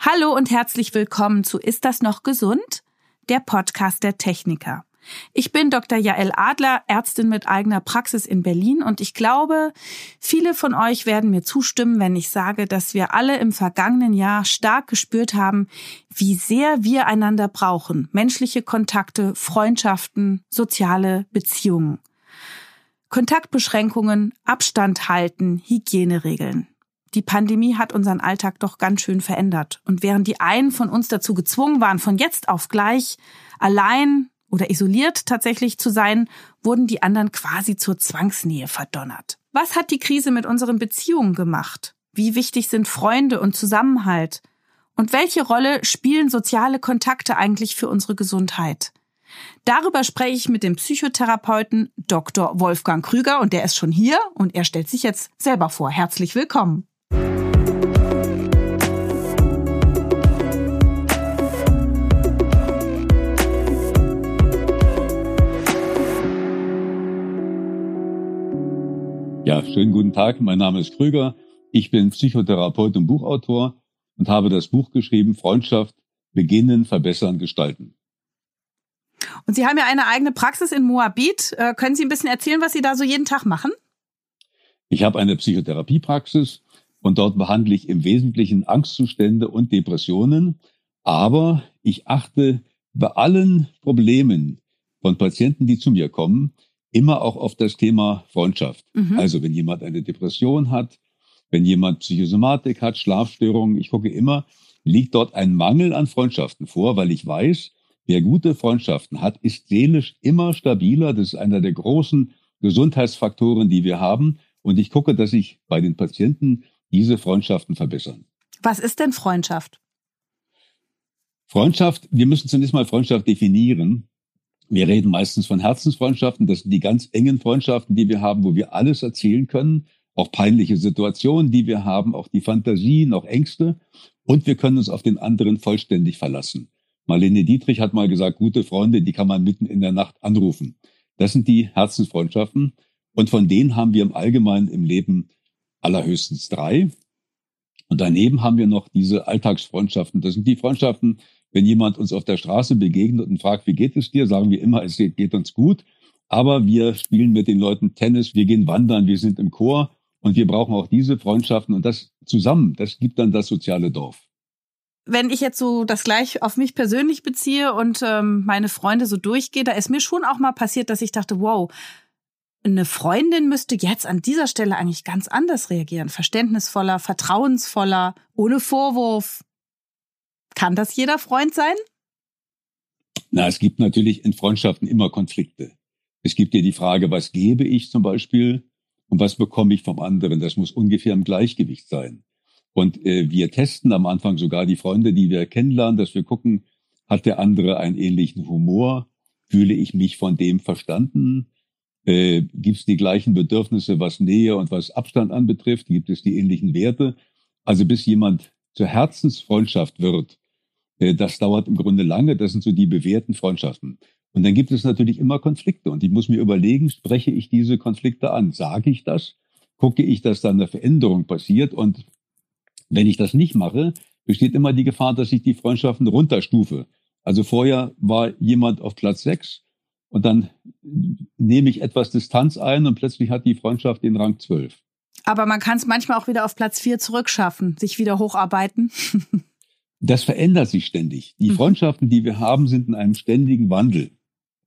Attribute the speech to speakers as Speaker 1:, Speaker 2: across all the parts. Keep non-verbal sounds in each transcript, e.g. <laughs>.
Speaker 1: Hallo und herzlich willkommen zu Ist das noch gesund? Der Podcast der Techniker. Ich bin Dr. Jael Adler, Ärztin mit eigener Praxis in Berlin und ich glaube, viele von euch werden mir zustimmen, wenn ich sage, dass wir alle im vergangenen Jahr stark gespürt haben, wie sehr wir einander brauchen. Menschliche Kontakte, Freundschaften, soziale Beziehungen. Kontaktbeschränkungen, Abstand halten, Hygieneregeln. Die Pandemie hat unseren Alltag doch ganz schön verändert. Und während die einen von uns dazu gezwungen waren, von jetzt auf gleich allein oder isoliert tatsächlich zu sein, wurden die anderen quasi zur Zwangsnähe verdonnert. Was hat die Krise mit unseren Beziehungen gemacht? Wie wichtig sind Freunde und Zusammenhalt? Und welche Rolle spielen soziale Kontakte eigentlich für unsere Gesundheit? Darüber spreche ich mit dem Psychotherapeuten Dr. Wolfgang Krüger und der ist schon hier und er stellt sich jetzt selber vor. Herzlich willkommen.
Speaker 2: Ja, schönen guten Tag. Mein Name ist Krüger. Ich bin Psychotherapeut und Buchautor und habe das Buch geschrieben Freundschaft beginnen, verbessern, gestalten.
Speaker 1: Und Sie haben ja eine eigene Praxis in Moabit. Äh, können Sie ein bisschen erzählen, was Sie da so jeden Tag machen?
Speaker 2: Ich habe eine Psychotherapiepraxis und dort behandle ich im Wesentlichen Angstzustände und Depressionen. Aber ich achte bei allen Problemen von Patienten, die zu mir kommen, immer auch auf das Thema Freundschaft. Mhm. Also wenn jemand eine Depression hat, wenn jemand Psychosomatik hat, Schlafstörungen, ich gucke immer, liegt dort ein Mangel an Freundschaften vor, weil ich weiß, wer gute Freundschaften hat, ist seelisch immer stabiler. Das ist einer der großen Gesundheitsfaktoren, die wir haben. Und ich gucke, dass ich bei den Patienten diese Freundschaften verbessern.
Speaker 1: Was ist denn Freundschaft?
Speaker 2: Freundschaft, wir müssen zunächst mal Freundschaft definieren. Wir reden meistens von Herzensfreundschaften. Das sind die ganz engen Freundschaften, die wir haben, wo wir alles erzählen können. Auch peinliche Situationen, die wir haben, auch die Fantasien, auch Ängste. Und wir können uns auf den anderen vollständig verlassen. Marlene Dietrich hat mal gesagt, gute Freunde, die kann man mitten in der Nacht anrufen. Das sind die Herzensfreundschaften. Und von denen haben wir im Allgemeinen im Leben allerhöchstens drei. Und daneben haben wir noch diese Alltagsfreundschaften. Das sind die Freundschaften, wenn jemand uns auf der Straße begegnet und fragt, wie geht es dir, sagen wir immer, es geht uns gut. Aber wir spielen mit den Leuten Tennis, wir gehen wandern, wir sind im Chor und wir brauchen auch diese Freundschaften und das zusammen, das gibt dann das soziale Dorf.
Speaker 1: Wenn ich jetzt so das gleich auf mich persönlich beziehe und ähm, meine Freunde so durchgehe, da ist mir schon auch mal passiert, dass ich dachte, wow, eine Freundin müsste jetzt an dieser Stelle eigentlich ganz anders reagieren. Verständnisvoller, vertrauensvoller, ohne Vorwurf. Kann das jeder Freund sein?
Speaker 2: Na, es gibt natürlich in Freundschaften immer Konflikte. Es gibt ja die Frage, was gebe ich zum Beispiel und was bekomme ich vom anderen. Das muss ungefähr im Gleichgewicht sein. Und äh, wir testen am Anfang sogar die Freunde, die wir kennenlernen, dass wir gucken, hat der andere einen ähnlichen Humor? Fühle ich mich von dem verstanden? Äh, Gibt es die gleichen Bedürfnisse, was Nähe und was Abstand anbetrifft? Gibt es die ähnlichen Werte? Also bis jemand zur Herzensfreundschaft wird, das dauert im Grunde lange. Das sind so die bewährten Freundschaften. Und dann gibt es natürlich immer Konflikte. Und ich muss mir überlegen, spreche ich diese Konflikte an? Sage ich das? Gucke ich, dass da eine Veränderung passiert? Und wenn ich das nicht mache, besteht immer die Gefahr, dass ich die Freundschaften runterstufe. Also vorher war jemand auf Platz sechs und dann nehme ich etwas Distanz ein und plötzlich hat die Freundschaft den Rang zwölf.
Speaker 1: Aber man kann es manchmal auch wieder auf Platz vier zurückschaffen, sich wieder hocharbeiten. <laughs>
Speaker 2: das verändert sich ständig. Die mhm. Freundschaften, die wir haben, sind in einem ständigen Wandel.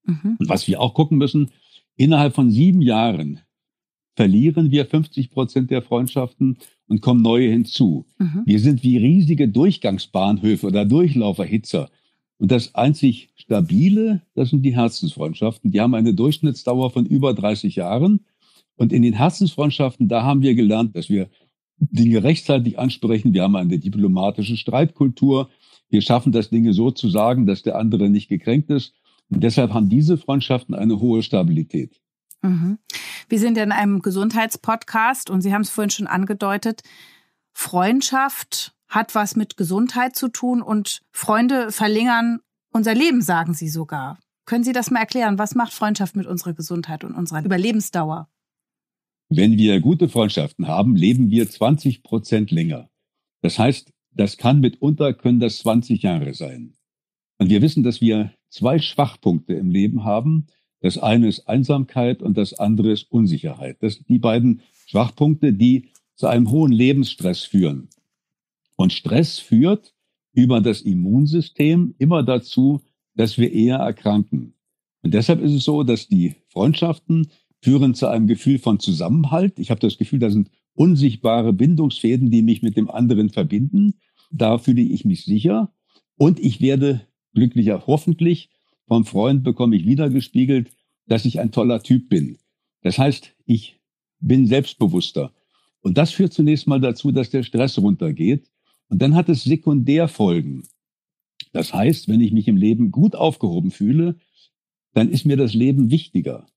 Speaker 2: Mhm. Und was wir auch gucken müssen, innerhalb von sieben Jahren verlieren wir 50 Prozent der Freundschaften und kommen neue hinzu. Mhm. Wir sind wie riesige Durchgangsbahnhöfe oder Durchlauferhitzer. Und das einzig Stabile, das sind die Herzensfreundschaften. Die haben eine Durchschnittsdauer von über 30 Jahren. Und in den Herzensfreundschaften, da haben wir gelernt, dass wir Dinge rechtzeitig ansprechen. Wir haben eine diplomatische Streitkultur. Wir schaffen das Dinge so zu sagen, dass der andere nicht gekränkt ist. Und deshalb haben diese Freundschaften eine hohe Stabilität.
Speaker 1: Mhm. Wir sind in einem Gesundheitspodcast und Sie haben es vorhin schon angedeutet. Freundschaft hat was mit Gesundheit zu tun und Freunde verlängern unser Leben, sagen Sie sogar. Können Sie das mal erklären? Was macht Freundschaft mit unserer Gesundheit und unserer Überlebensdauer?
Speaker 2: Wenn wir gute Freundschaften haben, leben wir 20 Prozent länger. Das heißt, das kann mitunter, können das 20 Jahre sein. Und wir wissen, dass wir zwei Schwachpunkte im Leben haben. Das eine ist Einsamkeit und das andere ist Unsicherheit. Das sind die beiden Schwachpunkte, die zu einem hohen Lebensstress führen. Und Stress führt über das Immunsystem immer dazu, dass wir eher erkranken. Und deshalb ist es so, dass die Freundschaften führen zu einem Gefühl von Zusammenhalt. Ich habe das Gefühl, da sind unsichtbare Bindungsfäden, die mich mit dem anderen verbinden. Da fühle ich mich sicher. Und ich werde glücklicher, hoffentlich. Vom Freund bekomme ich wiedergespiegelt, dass ich ein toller Typ bin. Das heißt, ich bin selbstbewusster. Und das führt zunächst mal dazu, dass der Stress runtergeht. Und dann hat es Sekundärfolgen. Das heißt, wenn ich mich im Leben gut aufgehoben fühle, dann ist mir das Leben wichtiger.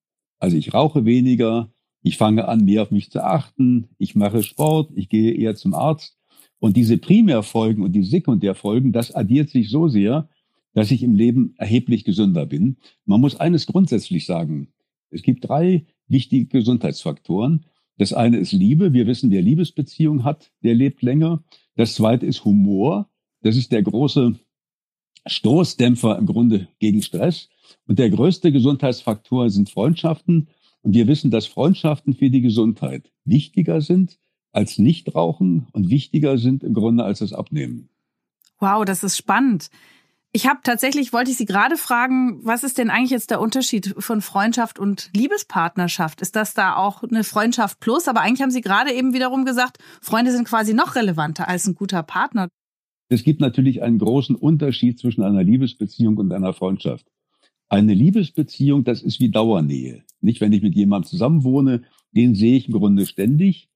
Speaker 2: Also ich rauche weniger, ich fange an, mehr auf mich zu achten, ich mache Sport, ich gehe eher zum Arzt. Und diese Primärfolgen und die Sekundärfolgen, das addiert sich so sehr, dass ich im Leben erheblich gesünder bin. Man muss eines grundsätzlich sagen. Es gibt drei wichtige Gesundheitsfaktoren. Das eine ist Liebe. Wir wissen, wer Liebesbeziehung hat, der lebt länger. Das zweite ist Humor. Das ist der große Stoßdämpfer im Grunde gegen Stress. Und der größte Gesundheitsfaktor sind Freundschaften. Und wir wissen, dass Freundschaften für die Gesundheit wichtiger sind als Nichtrauchen und wichtiger sind im Grunde als das Abnehmen.
Speaker 1: Wow, das ist spannend. Ich habe tatsächlich, wollte ich Sie gerade fragen, was ist denn eigentlich jetzt der Unterschied von Freundschaft und Liebespartnerschaft? Ist das da auch eine Freundschaft plus? Aber eigentlich haben Sie gerade eben wiederum gesagt, Freunde sind quasi noch relevanter als ein guter Partner.
Speaker 2: Es gibt natürlich einen großen Unterschied zwischen einer Liebesbeziehung und einer Freundschaft. Eine Liebesbeziehung, das ist wie Dauernähe. Nicht, wenn ich mit jemandem zusammenwohne, den sehe ich im Grunde ständig.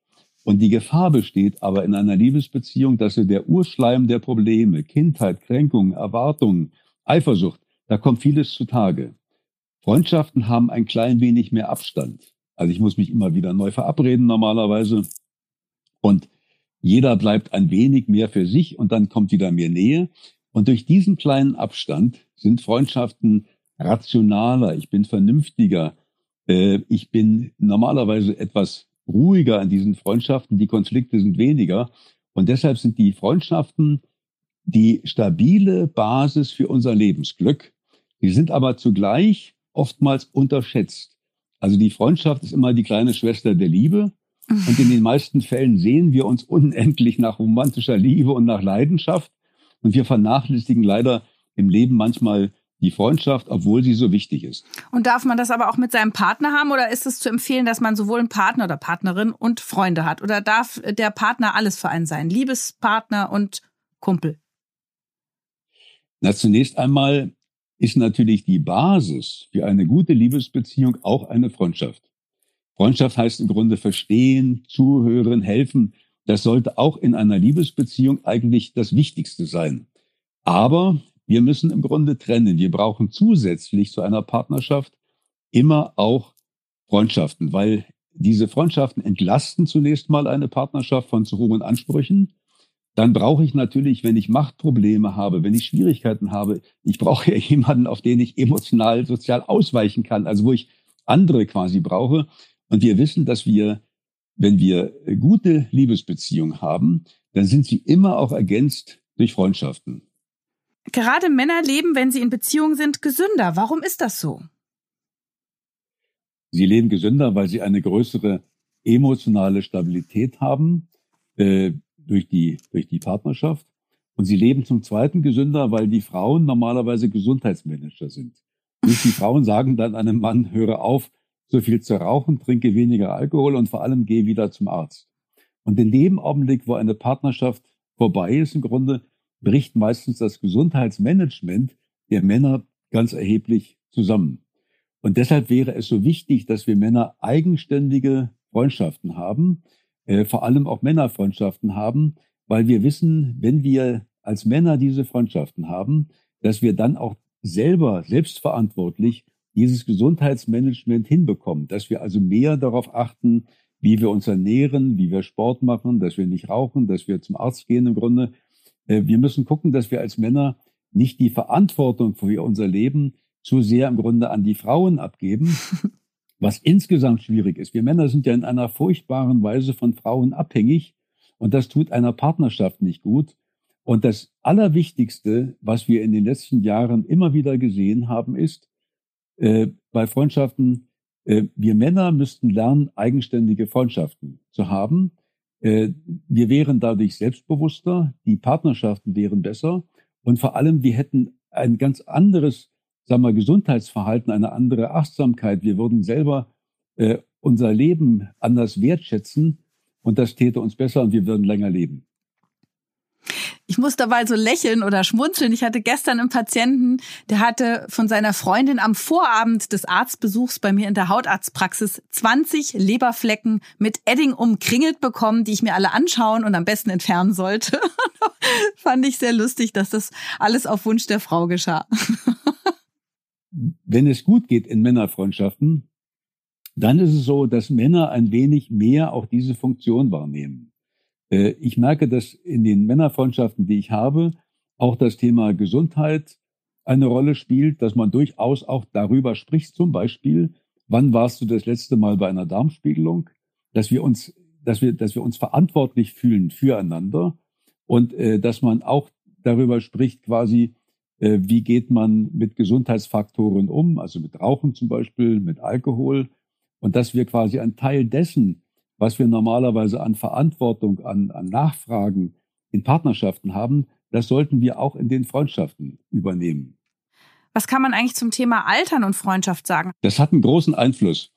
Speaker 2: Und die Gefahr besteht aber in einer Liebesbeziehung, dass so der Urschleim der Probleme, Kindheit, Kränkungen, Erwartungen, Eifersucht, da kommt vieles zutage. Freundschaften haben ein klein wenig mehr Abstand. Also ich muss mich immer wieder neu verabreden normalerweise. Und jeder bleibt ein wenig mehr für sich und dann kommt wieder mehr Nähe. Und durch diesen kleinen Abstand sind Freundschaften rationaler, ich bin vernünftiger, äh, ich bin normalerweise etwas ruhiger an diesen Freundschaften, die Konflikte sind weniger. Und deshalb sind die Freundschaften die stabile Basis für unser Lebensglück. Die sind aber zugleich oftmals unterschätzt. Also die Freundschaft ist immer die kleine Schwester der Liebe. Und in den meisten Fällen sehen wir uns unendlich nach romantischer Liebe und nach Leidenschaft. Und wir vernachlässigen leider im Leben manchmal die Freundschaft, obwohl sie so wichtig ist.
Speaker 1: Und darf man das aber auch mit seinem Partner haben oder ist es zu empfehlen, dass man sowohl einen Partner oder Partnerin und Freunde hat? Oder darf der Partner alles für einen sein? Liebespartner und Kumpel?
Speaker 2: Na, zunächst einmal ist natürlich die Basis für eine gute Liebesbeziehung auch eine Freundschaft. Freundschaft heißt im Grunde verstehen, zuhören, helfen. Das sollte auch in einer Liebesbeziehung eigentlich das Wichtigste sein. Aber wir müssen im Grunde trennen. Wir brauchen zusätzlich zu einer Partnerschaft immer auch Freundschaften, weil diese Freundschaften entlasten zunächst mal eine Partnerschaft von zu hohen Ansprüchen. Dann brauche ich natürlich, wenn ich Machtprobleme habe, wenn ich Schwierigkeiten habe, ich brauche ja jemanden, auf den ich emotional, sozial ausweichen kann, also wo ich andere quasi brauche. Und wir wissen, dass wir, wenn wir gute Liebesbeziehungen haben, dann sind sie immer auch ergänzt durch Freundschaften.
Speaker 1: Gerade Männer leben, wenn sie in Beziehung sind, gesünder. Warum ist das so?
Speaker 2: Sie leben gesünder, weil sie eine größere emotionale Stabilität haben äh, durch, die, durch die Partnerschaft. Und sie leben zum Zweiten gesünder, weil die Frauen normalerweise Gesundheitsmanager sind. Und die Frauen sagen dann einem Mann, höre auf, so viel zu rauchen, trinke weniger Alkohol und vor allem gehe wieder zum Arzt. Und in dem Augenblick, wo eine Partnerschaft vorbei ist, im Grunde bricht meistens das Gesundheitsmanagement der Männer ganz erheblich zusammen. Und deshalb wäre es so wichtig, dass wir Männer eigenständige Freundschaften haben, äh, vor allem auch Männerfreundschaften haben, weil wir wissen, wenn wir als Männer diese Freundschaften haben, dass wir dann auch selber selbstverantwortlich dieses Gesundheitsmanagement hinbekommen, dass wir also mehr darauf achten, wie wir uns ernähren, wie wir Sport machen, dass wir nicht rauchen, dass wir zum Arzt gehen im Grunde, äh, wir müssen gucken, dass wir als Männer nicht die Verantwortung für unser Leben zu sehr im Grunde an die Frauen abgeben, <laughs> was insgesamt schwierig ist. Wir Männer sind ja in einer furchtbaren Weise von Frauen abhängig und das tut einer Partnerschaft nicht gut. Und das Allerwichtigste, was wir in den letzten Jahren immer wieder gesehen haben, ist, äh, bei Freundschaften, äh, wir Männer müssten lernen, eigenständige Freundschaften zu haben. Äh, wir wären dadurch selbstbewusster, die Partnerschaften wären besser und vor allem, wir hätten ein ganz anderes, sagen wir, Gesundheitsverhalten, eine andere Achtsamkeit. Wir würden selber äh, unser Leben anders wertschätzen und das täte uns besser und wir würden länger leben.
Speaker 1: Ich muss dabei so lächeln oder schmunzeln. Ich hatte gestern einen Patienten, der hatte von seiner Freundin am Vorabend des Arztbesuchs bei mir in der Hautarztpraxis 20 Leberflecken mit Edding umkringelt bekommen, die ich mir alle anschauen und am besten entfernen sollte. <laughs> Fand ich sehr lustig, dass das alles auf Wunsch der Frau geschah. <laughs>
Speaker 2: Wenn es gut geht in Männerfreundschaften, dann ist es so, dass Männer ein wenig mehr auch diese Funktion wahrnehmen. Äh, ich merke, dass in den Männerfreundschaften, die ich habe, auch das Thema Gesundheit eine Rolle spielt, dass man durchaus auch darüber spricht, zum Beispiel, wann warst du das letzte Mal bei einer Darmspiegelung, dass wir uns, dass wir, dass wir uns verantwortlich fühlen füreinander und äh, dass man auch darüber spricht, quasi, äh, wie geht man mit Gesundheitsfaktoren um, also mit Rauchen zum Beispiel, mit Alkohol, und dass wir quasi ein Teil dessen, was wir normalerweise an Verantwortung, an, an Nachfragen in Partnerschaften haben, das sollten wir auch in den Freundschaften übernehmen.
Speaker 1: Was kann man eigentlich zum Thema Altern und Freundschaft sagen?
Speaker 2: Das hat einen großen Einfluss.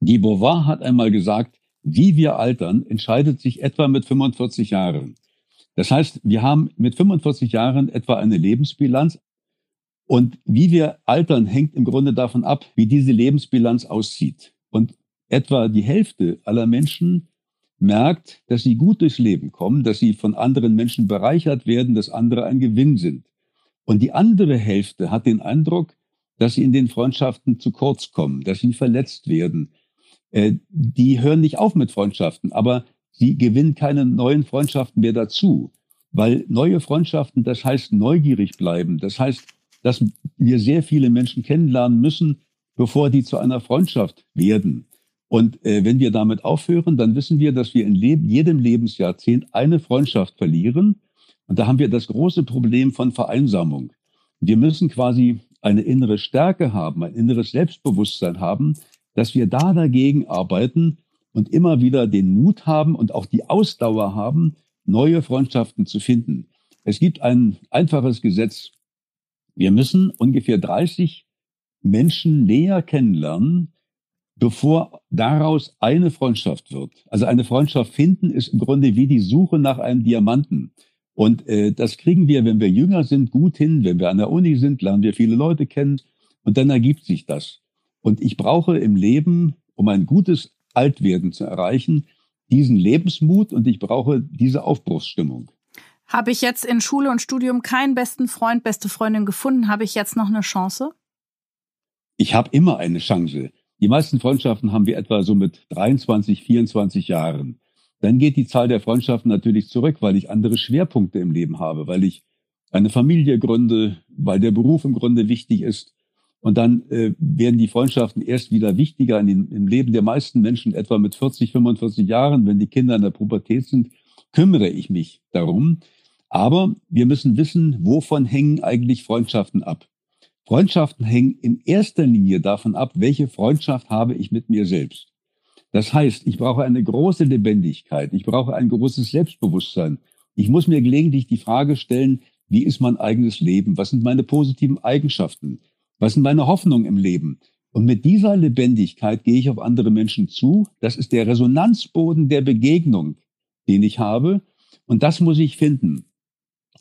Speaker 2: Die Beauvoir hat einmal gesagt, wie wir altern, entscheidet sich etwa mit 45 Jahren. Das heißt, wir haben mit 45 Jahren etwa eine Lebensbilanz. Und wie wir altern, hängt im Grunde davon ab, wie diese Lebensbilanz aussieht. Und etwa die Hälfte aller Menschen merkt, dass sie gut durchs Leben kommen, dass sie von anderen Menschen bereichert werden, dass andere ein Gewinn sind. Und die andere Hälfte hat den Eindruck, dass sie in den Freundschaften zu kurz kommen, dass sie verletzt werden. Äh, die hören nicht auf mit Freundschaften, aber sie gewinnen keine neuen Freundschaften mehr dazu. Weil neue Freundschaften, das heißt neugierig bleiben, das heißt, dass wir sehr viele Menschen kennenlernen müssen, bevor die zu einer Freundschaft werden. Und äh, wenn wir damit aufhören, dann wissen wir, dass wir in Leb jedem Lebensjahrzehnt eine Freundschaft verlieren. Und da haben wir das große Problem von Vereinsamung. Wir müssen quasi eine innere Stärke haben, ein inneres Selbstbewusstsein haben, dass wir da dagegen arbeiten und immer wieder den Mut haben und auch die Ausdauer haben, neue Freundschaften zu finden. Es gibt ein einfaches Gesetz. Wir müssen ungefähr 30 Menschen näher kennenlernen, bevor daraus eine Freundschaft wird. Also eine Freundschaft finden ist im Grunde wie die Suche nach einem Diamanten. Und äh, das kriegen wir, wenn wir jünger sind, gut hin. Wenn wir an der Uni sind, lernen wir viele Leute kennen und dann ergibt sich das. Und ich brauche im Leben, um ein gutes Altwerden zu erreichen, diesen Lebensmut und ich brauche diese Aufbruchsstimmung.
Speaker 1: Habe ich jetzt in Schule und Studium keinen besten Freund, beste Freundin gefunden, habe ich jetzt noch eine Chance?
Speaker 2: Ich habe immer eine Chance. Die meisten Freundschaften haben wir etwa so mit 23, 24 Jahren. Dann geht die Zahl der Freundschaften natürlich zurück, weil ich andere Schwerpunkte im Leben habe, weil ich eine Familie gründe, weil der Beruf im Grunde wichtig ist. Und dann äh, werden die Freundschaften erst wieder wichtiger in den, im Leben der meisten Menschen, etwa mit 40, 45 Jahren, wenn die Kinder in der Pubertät sind, kümmere ich mich darum. Aber wir müssen wissen, wovon hängen eigentlich Freundschaften ab. Freundschaften hängen in erster Linie davon ab, welche Freundschaft habe ich mit mir selbst. Das heißt, ich brauche eine große Lebendigkeit, ich brauche ein großes Selbstbewusstsein. Ich muss mir gelegentlich die Frage stellen, wie ist mein eigenes Leben? Was sind meine positiven Eigenschaften? Was sind meine Hoffnungen im Leben? Und mit dieser Lebendigkeit gehe ich auf andere Menschen zu. Das ist der Resonanzboden der Begegnung, den ich habe. Und das muss ich finden.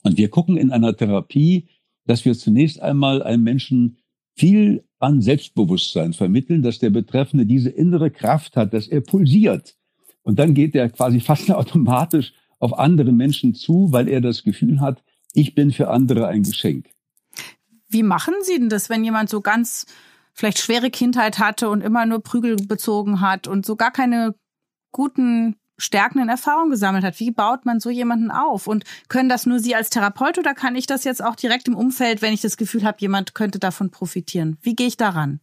Speaker 2: Und wir gucken in einer Therapie dass wir zunächst einmal einem Menschen viel an Selbstbewusstsein vermitteln, dass der Betreffende diese innere Kraft hat, dass er pulsiert. Und dann geht er quasi <laughs> fast automatisch auf andere Menschen zu, weil er das Gefühl hat, ich bin für andere ein Geschenk.
Speaker 1: Wie machen Sie denn das, wenn jemand so ganz vielleicht schwere Kindheit hatte und immer nur Prügel bezogen hat und so gar keine guten stärkenden Erfahrungen gesammelt hat. Wie baut man so jemanden auf? Und können das nur Sie als Therapeut oder kann ich das jetzt auch direkt im Umfeld, wenn ich das Gefühl habe, jemand könnte davon profitieren? Wie gehe ich daran?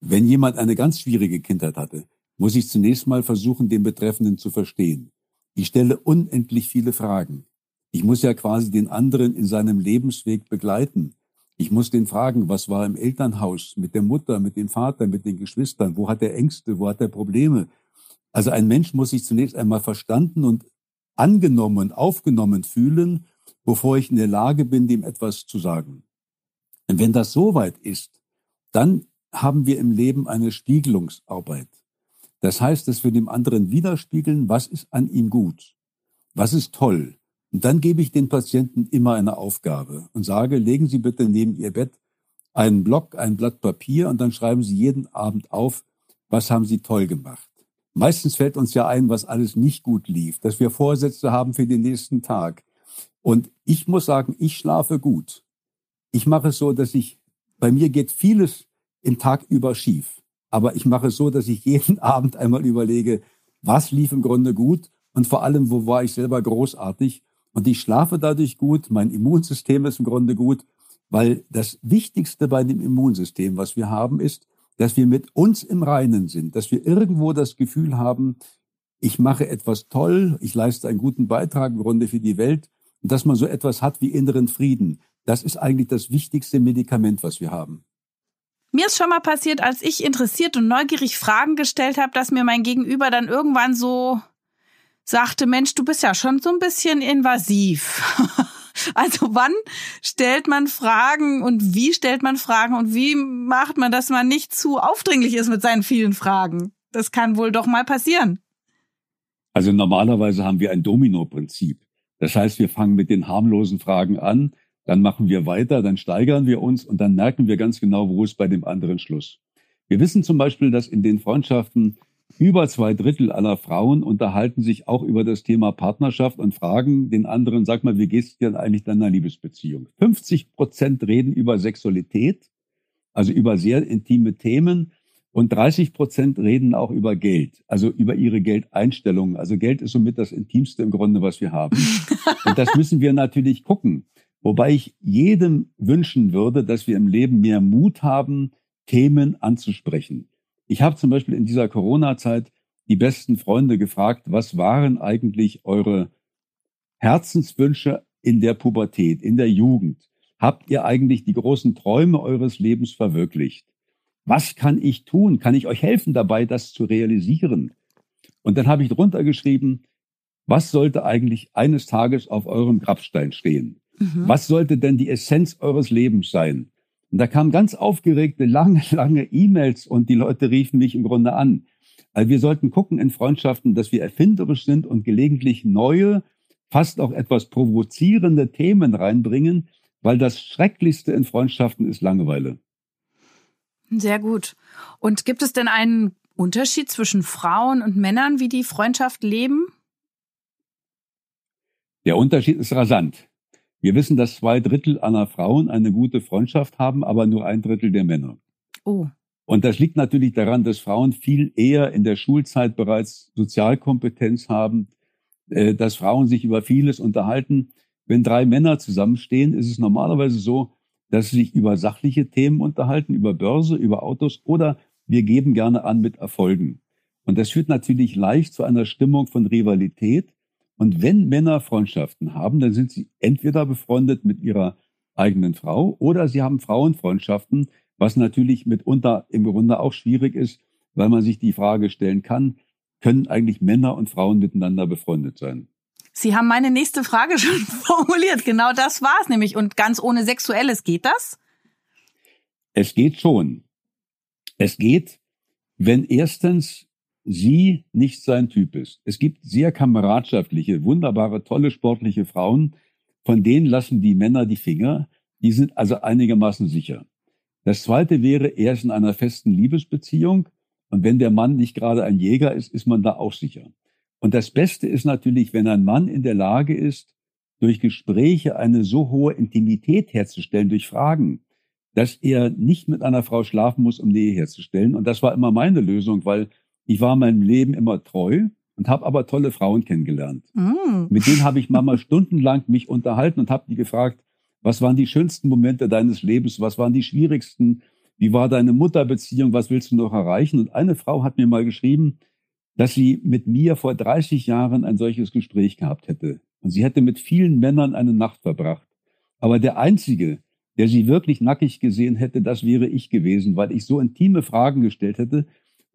Speaker 2: Wenn jemand eine ganz schwierige Kindheit hatte, muss ich zunächst mal versuchen, den Betreffenden zu verstehen. Ich stelle unendlich viele Fragen. Ich muss ja quasi den anderen in seinem Lebensweg begleiten. Ich muss den fragen, was war im Elternhaus mit der Mutter, mit dem Vater, mit den Geschwistern, wo hat er Ängste, wo hat er Probleme. Also ein Mensch muss sich zunächst einmal verstanden und angenommen und aufgenommen fühlen, bevor ich in der Lage bin, dem etwas zu sagen. Und wenn das soweit ist, dann haben wir im Leben eine Spiegelungsarbeit. Das heißt, dass wir dem anderen widerspiegeln, was ist an ihm gut, was ist toll. Und dann gebe ich den Patienten immer eine Aufgabe und sage, legen Sie bitte neben Ihr Bett einen Block, ein Blatt Papier und dann schreiben Sie jeden Abend auf, was haben Sie toll gemacht. Meistens fällt uns ja ein, was alles nicht gut lief, dass wir Vorsätze haben für den nächsten Tag. Und ich muss sagen, ich schlafe gut. Ich mache es so, dass ich, bei mir geht vieles im Tag über schief. Aber ich mache es so, dass ich jeden <laughs> Abend einmal überlege, was lief im Grunde gut und vor allem, wo war ich selber großartig. Und ich schlafe dadurch gut, mein Immunsystem ist im Grunde gut, weil das Wichtigste bei dem Immunsystem, was wir haben, ist, dass wir mit uns im Reinen sind, dass wir irgendwo das Gefühl haben, ich mache etwas toll, ich leiste einen guten Beitrag im Grunde für die Welt und dass man so etwas hat wie inneren Frieden. Das ist eigentlich das wichtigste Medikament, was wir haben.
Speaker 1: Mir ist schon mal passiert, als ich interessiert und neugierig Fragen gestellt habe, dass mir mein Gegenüber dann irgendwann so sagte, Mensch, du bist ja schon so ein bisschen invasiv. Also wann stellt man Fragen und wie stellt man Fragen und wie macht man, dass man nicht zu aufdringlich ist mit seinen vielen Fragen? Das kann wohl doch mal passieren.
Speaker 2: Also normalerweise haben wir ein Domino-Prinzip. Das heißt, wir fangen mit den harmlosen Fragen an, dann machen wir weiter, dann steigern wir uns und dann merken wir ganz genau, wo ist bei dem anderen Schluss. Wir wissen zum Beispiel, dass in den Freundschaften über zwei Drittel aller Frauen unterhalten sich auch über das Thema Partnerschaft und fragen den anderen, sag mal, wie geht's dir eigentlich deiner Liebesbeziehung? 50 Prozent reden über Sexualität, also über sehr intime Themen. Und 30 Prozent reden auch über Geld, also über ihre Geldeinstellungen. Also Geld ist somit das Intimste im Grunde, was wir haben. <laughs> Und das müssen wir natürlich gucken. Wobei ich jedem wünschen würde, dass wir im Leben mehr Mut haben, Themen anzusprechen. Ich habe zum Beispiel in dieser Corona-Zeit die besten Freunde gefragt, was waren eigentlich eure Herzenswünsche in der Pubertät, in der Jugend? Habt ihr eigentlich die großen Träume eures Lebens verwirklicht? Was kann ich tun? Kann ich euch helfen dabei, das zu realisieren? Und dann habe ich drunter geschrieben, was sollte eigentlich eines Tages auf eurem Grabstein stehen? Mhm. Was sollte denn die Essenz eures Lebens sein? Und da kamen ganz aufgeregte, lange, <laughs> lange E-Mails und die Leute riefen mich im Grunde an. Also wir sollten gucken in Freundschaften, dass wir erfinderisch sind und gelegentlich neue, fast auch etwas provozierende Themen reinbringen, weil das Schrecklichste in Freundschaften ist Langeweile.
Speaker 1: Sehr gut. Und gibt es denn einen Unterschied zwischen Frauen und Männern, wie die Freundschaft leben?
Speaker 2: Der Unterschied ist rasant. Wir wissen, dass zwei Drittel aller Frauen eine gute Freundschaft haben, aber nur ein Drittel der Männer. Oh. Und das liegt natürlich daran, dass Frauen viel eher in der Schulzeit bereits Sozialkompetenz haben, äh, dass Frauen sich über vieles unterhalten. Wenn drei Männer zusammenstehen, ist es normalerweise so, dass sie sich über sachliche Themen unterhalten, über Börse, über Autos oder wir geben gerne an mit Erfolgen. Und das führt natürlich leicht zu einer Stimmung von Rivalität und wenn Männer Freundschaften haben, dann sind sie entweder befreundet mit ihrer eigenen Frau oder sie haben Frauenfreundschaften, was natürlich mitunter im Grunde auch schwierig ist, weil man sich die Frage stellen kann, können eigentlich Männer und Frauen miteinander befreundet sein?
Speaker 1: Sie haben meine nächste Frage <laughs> schon formuliert. Genau das war es nämlich. Und ganz ohne Sexuelles geht das?
Speaker 2: Es geht schon. Es geht, wenn erstens sie nicht sein Typ ist. Es gibt sehr kameradschaftliche, wunderbare, tolle sportliche Frauen, von denen lassen die Männer die Finger. Die sind also einigermaßen sicher. Das zweite wäre, er ist in einer festen Liebesbeziehung. Und wenn der Mann nicht gerade ein Jäger ist, ist man da auch sicher. Und das Beste ist natürlich, wenn ein Mann in der Lage ist, durch Gespräche eine so hohe Intimität herzustellen, durch Fragen, dass er nicht mit einer Frau schlafen muss, um Nähe herzustellen. Und das war immer meine Lösung, weil ich war meinem Leben immer treu und habe aber tolle Frauen kennengelernt. Mm. Mit denen habe ich Mama stundenlang mich unterhalten und habe die gefragt, was waren die schönsten Momente deines Lebens, was waren die schwierigsten, wie war deine Mutterbeziehung, was willst du noch erreichen? Und eine Frau hat mir mal geschrieben, dass sie mit mir vor 30 Jahren ein solches Gespräch gehabt hätte. Und sie hätte mit vielen Männern eine Nacht verbracht. Aber der Einzige, der sie wirklich nackig gesehen hätte, das wäre ich gewesen, weil ich so intime Fragen gestellt hätte.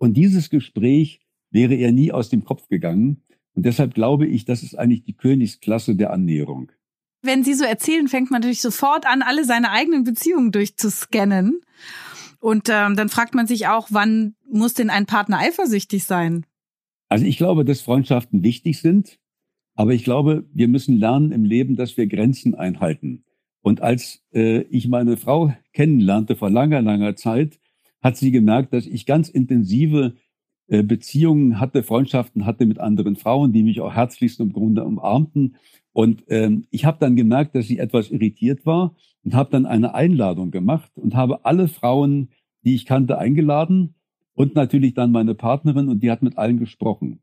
Speaker 2: Und dieses Gespräch wäre ihr nie aus dem Kopf gegangen. Und deshalb glaube ich, das ist eigentlich die Königsklasse der Annäherung.
Speaker 1: Wenn Sie so erzählen, fängt man natürlich sofort an, alle seine eigenen Beziehungen durchzuscannen. Und ähm, dann fragt man sich auch, wann muss denn ein Partner eifersüchtig sein?
Speaker 2: Also ich glaube, dass Freundschaften wichtig sind, aber ich glaube, wir müssen lernen im Leben, dass wir Grenzen einhalten. Und als äh, ich meine Frau kennenlernte vor langer, langer Zeit, hat sie gemerkt, dass ich ganz intensive äh, Beziehungen hatte, Freundschaften hatte mit anderen Frauen, die mich auch herzlichst im Grunde umarmten. Und ähm, ich habe dann gemerkt, dass sie etwas irritiert war und habe dann eine Einladung gemacht und habe alle Frauen, die ich kannte, eingeladen und natürlich dann meine Partnerin und die hat mit allen gesprochen.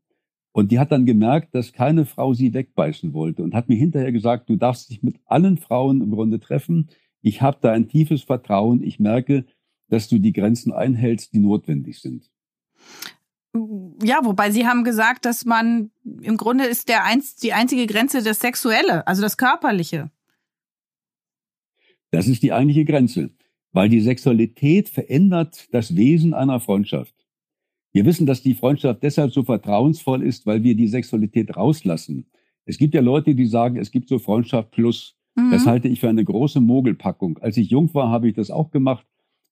Speaker 2: Und die hat dann gemerkt, dass keine Frau sie wegbeißen wollte und hat mir hinterher gesagt, du darfst dich mit allen Frauen im Grunde treffen. Ich habe da ein tiefes Vertrauen. Ich merke, dass du die Grenzen einhältst, die notwendig sind.
Speaker 1: Ja, wobei Sie haben gesagt, dass man im Grunde ist der einz, die einzige Grenze das Sexuelle, also das Körperliche.
Speaker 2: Das ist die eigentliche Grenze, weil die Sexualität verändert das Wesen einer Freundschaft. Wir wissen, dass die Freundschaft deshalb so vertrauensvoll ist, weil wir die Sexualität rauslassen. Es gibt ja Leute, die sagen, es gibt so Freundschaft plus. Mhm. Das halte ich für eine große Mogelpackung. Als ich jung war, habe ich das auch gemacht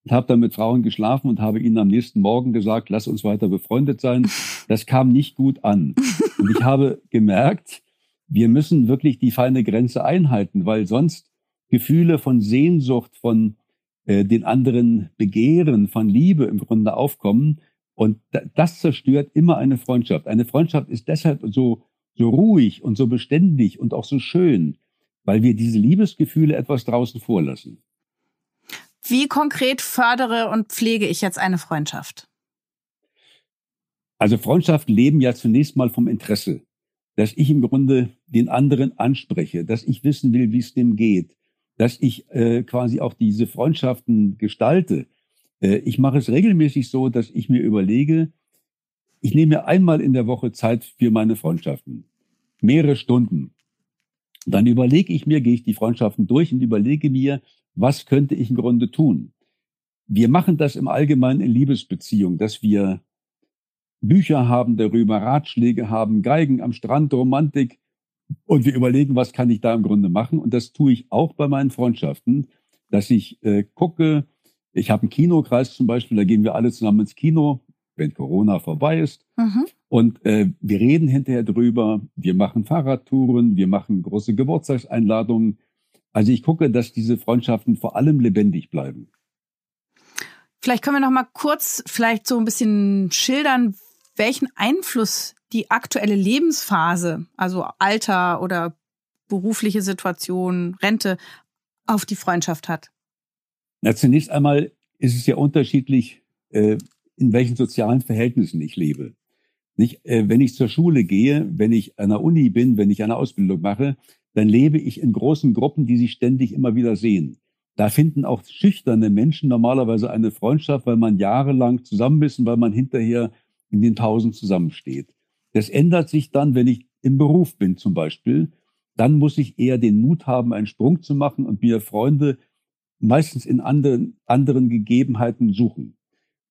Speaker 2: und habe dann mit Frauen geschlafen und habe ihnen am nächsten Morgen gesagt, lass uns weiter befreundet sein. Das kam nicht gut an. Und ich habe gemerkt, wir müssen wirklich die feine Grenze einhalten, weil sonst Gefühle von Sehnsucht, von äh, den anderen Begehren, von Liebe im Grunde aufkommen und das zerstört immer eine Freundschaft. Eine Freundschaft ist deshalb so, so ruhig und so beständig und auch so schön, weil wir diese Liebesgefühle etwas draußen vorlassen.
Speaker 1: Wie konkret fördere und pflege ich jetzt eine Freundschaft?
Speaker 2: Also Freundschaften leben ja zunächst mal vom Interesse, dass ich im Grunde den anderen anspreche, dass ich wissen will, wie es dem geht, dass ich äh, quasi auch diese Freundschaften gestalte, äh, ich mache es regelmäßig so, dass ich mir überlege, ich nehme mir einmal in der Woche Zeit für meine Freundschaften. Mehrere Stunden. Dann überlege ich mir, gehe ich die Freundschaften durch und überlege mir, was könnte ich im Grunde tun. Wir machen das im Allgemeinen in Liebesbeziehungen, dass wir Bücher haben darüber, Ratschläge haben, Geigen am Strand, Romantik. Und wir überlegen, was kann ich da im Grunde machen. Und das tue ich auch bei meinen Freundschaften, dass ich äh, gucke, ich habe einen Kinokreis zum Beispiel, da gehen wir alle zusammen ins Kino, wenn Corona vorbei ist. Mhm. Und äh, wir reden hinterher drüber, wir machen Fahrradtouren, wir machen große Geburtstagseinladungen. Also ich gucke, dass diese Freundschaften vor allem lebendig bleiben.
Speaker 1: Vielleicht können wir noch mal kurz vielleicht so ein bisschen schildern, welchen Einfluss die aktuelle Lebensphase, also Alter oder berufliche Situation, Rente, auf die Freundschaft hat.
Speaker 2: Na, zunächst einmal ist es ja unterschiedlich, äh, in welchen sozialen Verhältnissen ich lebe. Nicht, äh, wenn ich zur Schule gehe, wenn ich an der Uni bin, wenn ich eine Ausbildung mache, dann lebe ich in großen Gruppen, die sich ständig immer wieder sehen. Da finden auch schüchterne Menschen normalerweise eine Freundschaft, weil man jahrelang zusammen ist und weil man hinterher in den Pausen zusammensteht. Das ändert sich dann, wenn ich im Beruf bin zum Beispiel. Dann muss ich eher den Mut haben, einen Sprung zu machen und mir Freunde meistens in anderen, anderen Gegebenheiten suchen.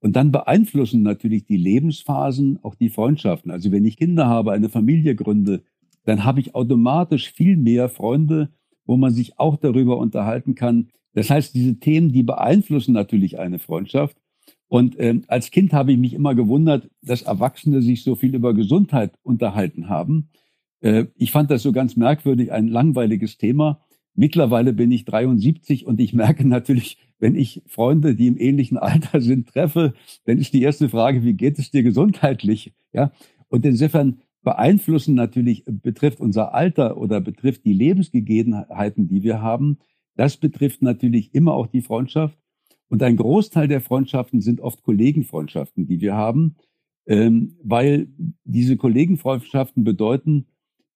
Speaker 2: Und dann beeinflussen natürlich die Lebensphasen auch die Freundschaften. Also wenn ich Kinder habe, eine Familie gründe, dann habe ich automatisch viel mehr Freunde, wo man sich auch darüber unterhalten kann. Das heißt, diese Themen, die beeinflussen natürlich eine Freundschaft. Und ähm, als Kind habe ich mich immer gewundert, dass Erwachsene sich so viel über Gesundheit unterhalten haben. Äh, ich fand das so ganz merkwürdig, ein langweiliges Thema. Mittlerweile bin ich 73 und ich merke natürlich, wenn ich Freunde, die im ähnlichen <laughs> Alter sind, treffe, dann ist die erste Frage, wie geht es dir gesundheitlich? Ja. Und insofern beeinflussen natürlich, betrifft unser Alter oder betrifft die Lebensgegebenheiten, die wir haben. Das betrifft natürlich immer auch die Freundschaft. Und ein Großteil der Freundschaften sind oft Kollegenfreundschaften, die wir haben, ähm, weil diese Kollegenfreundschaften bedeuten,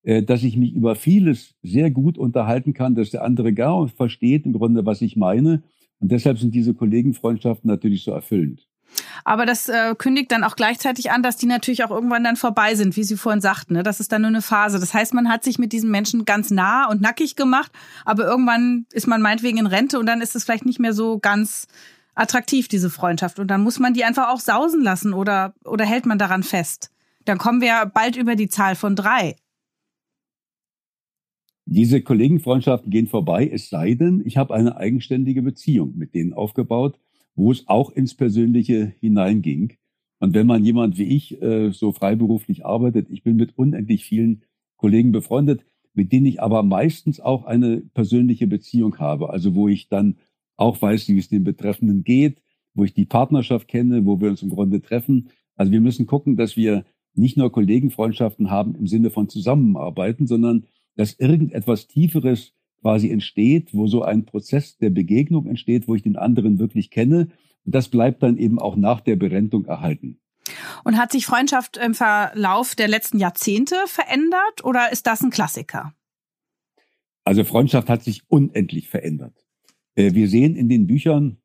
Speaker 2: äh, dass ich mich über vieles sehr gut unterhalten kann, dass der andere gar versteht im Grunde, was ich meine. Und deshalb sind diese Kollegenfreundschaften natürlich so erfüllend.
Speaker 1: Aber das äh, kündigt dann auch gleichzeitig an, dass die natürlich auch irgendwann dann vorbei sind, wie Sie vorhin sagten. Ne? Das ist dann nur eine Phase. Das heißt, man hat sich mit diesen Menschen ganz nah und nackig gemacht, aber irgendwann ist man meinetwegen in Rente und dann ist es vielleicht nicht mehr so ganz attraktiv, diese Freundschaft. Und dann muss man die einfach auch sausen lassen oder, oder hält man daran fest. Dann kommen wir bald über die Zahl von drei.
Speaker 2: Diese Kollegenfreundschaften gehen vorbei, es sei denn, ich habe eine eigenständige Beziehung mit denen aufgebaut wo es auch ins Persönliche hineinging. Und wenn man jemand wie ich äh, so freiberuflich arbeitet, ich bin mit unendlich vielen Kollegen befreundet, mit denen ich aber meistens auch eine persönliche Beziehung habe. Also wo ich dann auch weiß, wie es den Betreffenden geht, wo ich die Partnerschaft kenne, wo wir uns im Grunde treffen. Also wir müssen gucken, dass wir nicht nur Kollegenfreundschaften haben im Sinne von Zusammenarbeiten, sondern dass irgendetwas Tieferes quasi entsteht, wo so ein Prozess der Begegnung entsteht, wo ich den anderen wirklich kenne. Und das bleibt dann eben auch nach der Berentung erhalten.
Speaker 1: Und hat sich Freundschaft im Verlauf der letzten Jahrzehnte verändert oder ist das ein Klassiker?
Speaker 2: Also Freundschaft hat sich unendlich verändert. Äh, wir sehen in den Büchern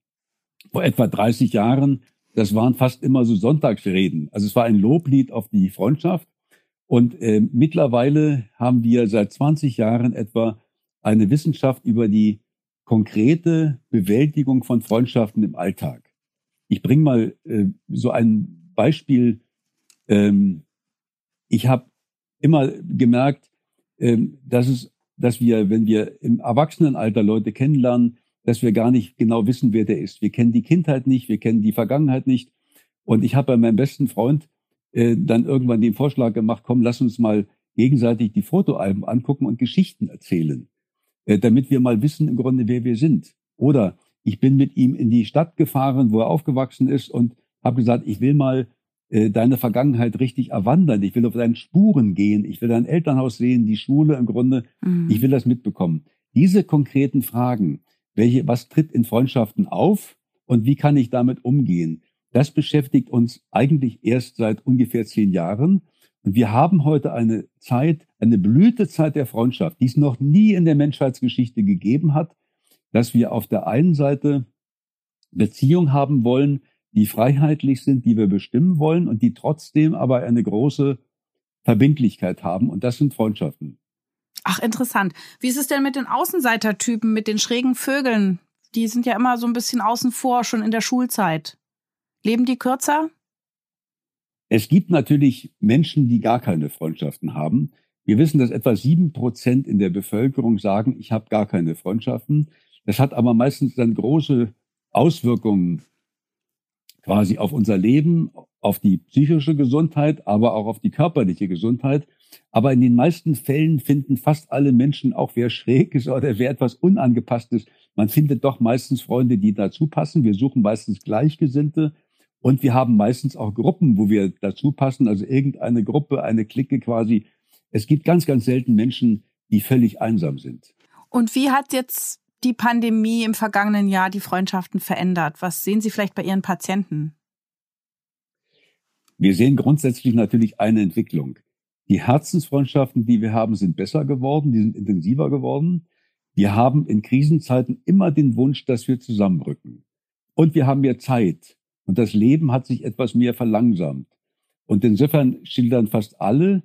Speaker 2: vor etwa 30 Jahren, das waren fast immer so Sonntagsreden. Also es war ein Loblied auf die Freundschaft. Und äh, mittlerweile haben wir seit 20 Jahren etwa eine Wissenschaft über die konkrete Bewältigung von Freundschaften im Alltag. Ich bringe mal äh, so ein Beispiel. Ähm, ich habe immer gemerkt, ähm, dass es, dass wir, wenn wir im Erwachsenenalter Leute kennenlernen, dass wir gar nicht genau wissen, wer der ist. Wir kennen die Kindheit nicht, wir kennen die Vergangenheit nicht. Und ich habe bei meinem besten Freund äh, dann irgendwann den Vorschlag gemacht, komm, lass uns mal gegenseitig die Fotoalben angucken und Geschichten erzählen. Äh, damit wir mal wissen im Grunde, wer wir sind. Oder ich bin mit ihm in die Stadt gefahren, wo er aufgewachsen ist und habe gesagt, ich will mal äh, deine Vergangenheit richtig erwandern. Ich will auf deinen Spuren gehen. Ich will dein Elternhaus sehen, die Schule im Grunde. Mhm. Ich will das mitbekommen. Diese konkreten Fragen, welche, was tritt in Freundschaften auf und wie kann ich damit umgehen? Das beschäftigt uns eigentlich erst seit ungefähr zehn Jahren. Und wir haben heute eine Zeit, eine Blütezeit der Freundschaft, die es noch nie in der Menschheitsgeschichte gegeben hat, dass wir auf der einen Seite Beziehungen haben wollen, die freiheitlich sind, die wir bestimmen wollen und die trotzdem aber eine große Verbindlichkeit haben. Und das sind Freundschaften.
Speaker 1: Ach, interessant. Wie ist es denn mit den Außenseitertypen, mit den schrägen Vögeln? Die sind ja immer so ein bisschen außen vor, schon in der Schulzeit. Leben die kürzer?
Speaker 2: Es gibt natürlich Menschen, die gar keine Freundschaften haben. Wir wissen, dass etwa sieben Prozent in der Bevölkerung sagen, ich habe gar keine Freundschaften. Das hat aber meistens dann große Auswirkungen quasi auf unser Leben, auf die psychische Gesundheit, aber auch auf die körperliche Gesundheit. Aber in den meisten Fällen finden fast alle Menschen, auch wer schräg ist oder wer etwas unangepasst ist, man findet doch meistens Freunde, die dazu passen. Wir suchen meistens Gleichgesinnte und wir haben meistens auch Gruppen, wo wir dazu passen, also irgendeine Gruppe, eine Clique quasi. Es gibt ganz, ganz selten Menschen, die völlig einsam sind.
Speaker 1: Und wie hat jetzt die Pandemie im vergangenen Jahr die Freundschaften verändert? Was sehen Sie vielleicht bei Ihren Patienten?
Speaker 2: Wir sehen grundsätzlich natürlich eine Entwicklung. Die Herzensfreundschaften, die wir haben, sind besser geworden, die sind intensiver geworden. Wir haben in Krisenzeiten immer den Wunsch, dass wir zusammenrücken. Und wir haben mehr Zeit. Und das Leben hat sich etwas mehr verlangsamt. Und insofern schildern fast alle,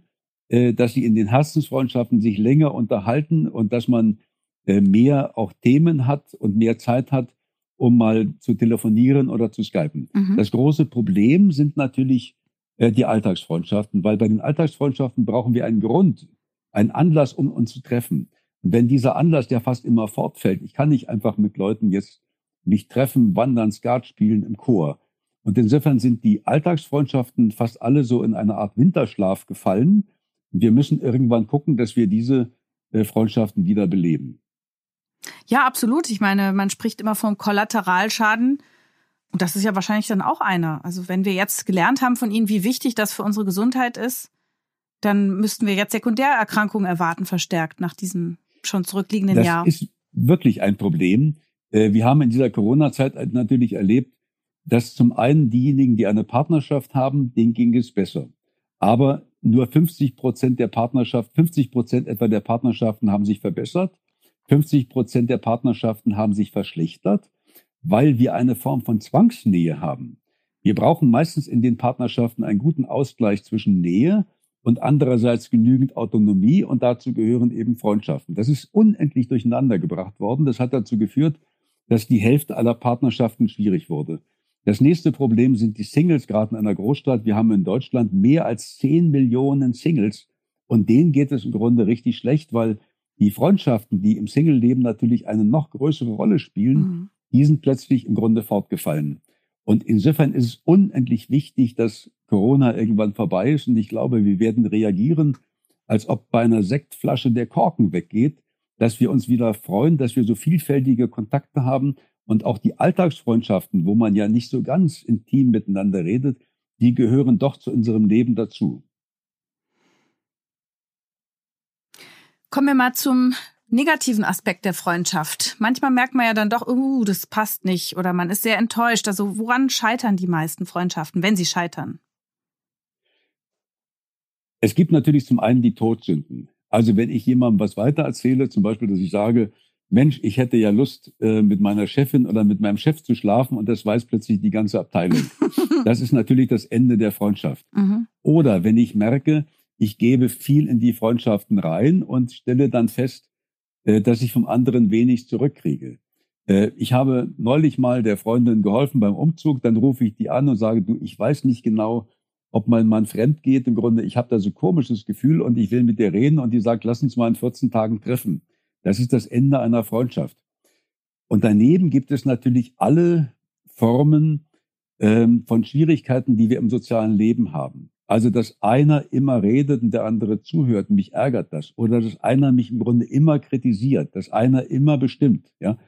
Speaker 2: äh, dass sie in den Herzensfreundschaften sich länger unterhalten und dass man äh, mehr auch Themen hat und mehr Zeit hat, um mal zu telefonieren oder zu skypen. Mhm. Das große Problem sind natürlich äh, die Alltagsfreundschaften, weil bei den Alltagsfreundschaften brauchen wir einen Grund, einen Anlass, um uns zu treffen. Und wenn dieser Anlass ja fast immer fortfällt, ich kann nicht einfach mit Leuten jetzt mich treffen, wandern, Skat spielen im Chor. Und insofern sind die Alltagsfreundschaften fast alle so in eine Art Winterschlaf gefallen. wir müssen irgendwann gucken, dass wir diese äh, Freundschaften wieder beleben.
Speaker 1: Ja, absolut. Ich meine, man spricht immer vom Kollateralschaden. Und das ist ja wahrscheinlich dann auch einer. Also wenn wir jetzt gelernt haben von Ihnen, wie wichtig das für unsere Gesundheit ist, dann müssten wir jetzt Sekundärerkrankungen erwarten, verstärkt nach diesem schon zurückliegenden
Speaker 2: das
Speaker 1: Jahr.
Speaker 2: Das ist wirklich ein Problem. Äh, wir haben in dieser Corona-Zeit natürlich erlebt, dass zum einen diejenigen, die eine Partnerschaft haben, denen ging es besser. Aber nur 50 Prozent der Partnerschaft, 50 Prozent etwa der Partnerschaften haben sich verbessert. 50 Prozent der Partnerschaften haben sich verschlechtert, weil wir eine Form von Zwangsnähe haben. Wir brauchen meistens in den Partnerschaften einen guten Ausgleich zwischen Nähe und andererseits genügend Autonomie und dazu gehören eben Freundschaften. Das ist unendlich durcheinander gebracht worden. Das hat dazu geführt, dass die Hälfte aller Partnerschaften schwierig wurde. Das nächste Problem sind die Singles, gerade in einer Großstadt. Wir haben in Deutschland mehr als 10 Millionen Singles und denen geht es im Grunde richtig schlecht, weil die Freundschaften, die im Single-Leben natürlich eine noch größere Rolle spielen, mhm. die sind plötzlich im Grunde fortgefallen. Und insofern ist es unendlich wichtig, dass Corona irgendwann vorbei ist. Und ich glaube, wir werden reagieren, als ob bei einer Sektflasche der Korken weggeht, dass wir uns wieder freuen, dass wir so vielfältige Kontakte haben und auch die Alltagsfreundschaften, wo man ja nicht so ganz intim miteinander redet, die gehören doch zu unserem Leben dazu.
Speaker 1: Kommen wir mal zum negativen Aspekt der Freundschaft. Manchmal merkt man ja dann doch, uh, das passt nicht oder man ist sehr enttäuscht. Also woran scheitern die meisten Freundschaften, wenn sie scheitern?
Speaker 2: Es gibt natürlich zum einen die Todsünden. Also wenn ich jemandem was weiter erzähle, zum Beispiel, dass ich sage, Mensch, ich hätte ja Lust, äh, mit meiner Chefin oder mit meinem Chef zu schlafen und das weiß plötzlich die ganze Abteilung. <laughs> das ist natürlich das Ende der Freundschaft. Mhm. Oder wenn ich merke, ich gebe viel in die Freundschaften rein und stelle dann fest, äh, dass ich vom anderen wenig zurückkriege. Äh, ich habe neulich mal der Freundin geholfen beim Umzug, dann rufe ich die an und sage, du, ich weiß nicht genau, ob mein Mann fremd geht. Im Grunde, ich habe da so komisches Gefühl und ich will mit dir reden und die sagt, lass uns mal in 14 Tagen treffen. Das ist das Ende einer Freundschaft. Und daneben gibt es natürlich alle Formen ähm, von Schwierigkeiten, die wir im sozialen Leben haben. Also, dass einer immer redet und der andere zuhört, mich ärgert das. Oder dass einer mich im Grunde immer kritisiert, dass einer immer bestimmt, ja.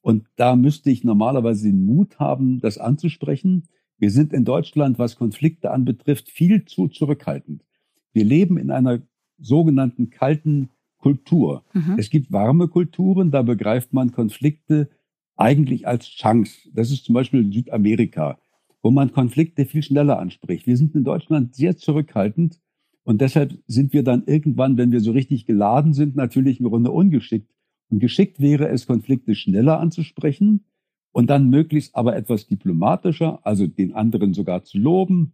Speaker 2: Und da müsste ich normalerweise den Mut haben, das anzusprechen. Wir sind in Deutschland, was Konflikte anbetrifft, viel zu zurückhaltend. Wir leben in einer sogenannten kalten Kultur. Mhm. Es gibt warme Kulturen, da begreift man Konflikte eigentlich als Chance. Das ist zum Beispiel Südamerika wo man Konflikte viel schneller anspricht. Wir sind in Deutschland sehr zurückhaltend und deshalb sind wir dann irgendwann, wenn wir so richtig geladen sind, natürlich im Grunde ungeschickt. Und geschickt wäre es, Konflikte schneller anzusprechen und dann möglichst aber etwas diplomatischer, also den anderen sogar zu loben,